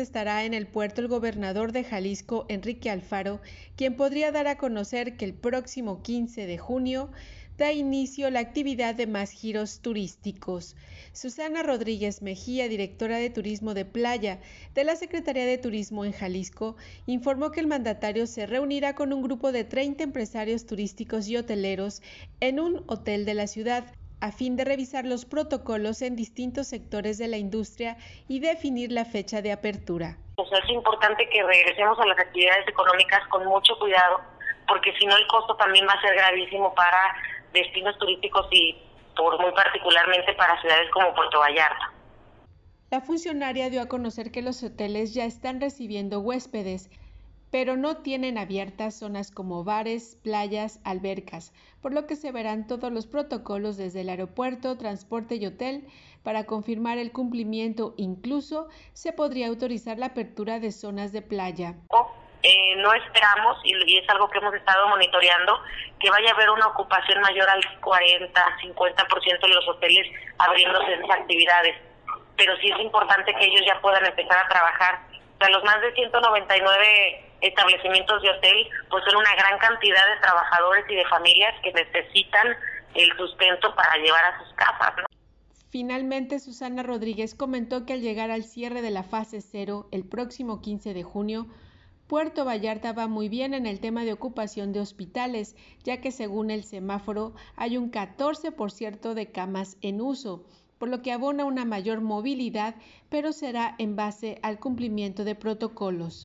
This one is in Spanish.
estará en el puerto el gobernador de Jalisco, Enrique Alfaro, quien podría dar a conocer que el próximo 15 de junio da inicio la actividad de más giros turísticos. Susana Rodríguez Mejía, directora de Turismo de Playa de la Secretaría de Turismo en Jalisco, informó que el mandatario se reunirá con un grupo de 30 empresarios turísticos y hoteleros en un hotel de la ciudad a fin de revisar los protocolos en distintos sectores de la industria y definir la fecha de apertura. Es importante que regresemos a las actividades económicas con mucho cuidado, porque si no el costo también va a ser gravísimo para destinos turísticos y por muy particularmente para ciudades como Puerto Vallarta. La funcionaria dio a conocer que los hoteles ya están recibiendo huéspedes, pero no tienen abiertas zonas como bares, playas, albercas, por lo que se verán todos los protocolos desde el aeropuerto, transporte y hotel para confirmar el cumplimiento. Incluso se podría autorizar la apertura de zonas de playa. Eh, no esperamos, y, es algo que hemos estado monitoreando, que vaya a haber una ocupación mayor al 40, 50% de los hoteles abriéndose esas actividades. Pero sí es importante que ellos ya puedan empezar a trabajar. O los más de 199 establecimientos de hotel, pues son una gran cantidad de trabajadores y de familias que necesitan el sustento para llevar a sus casas. Finalmente, Susana Rodríguez comentó que al llegar al cierre de la fase cero el próximo 15 de junio, Puerto Vallarta va muy bien en el tema de ocupación de hospitales, ya que según el semáforo hay un 14% de camas en uso, por lo que abona una mayor movilidad, pero será en base al cumplimiento de protocolos.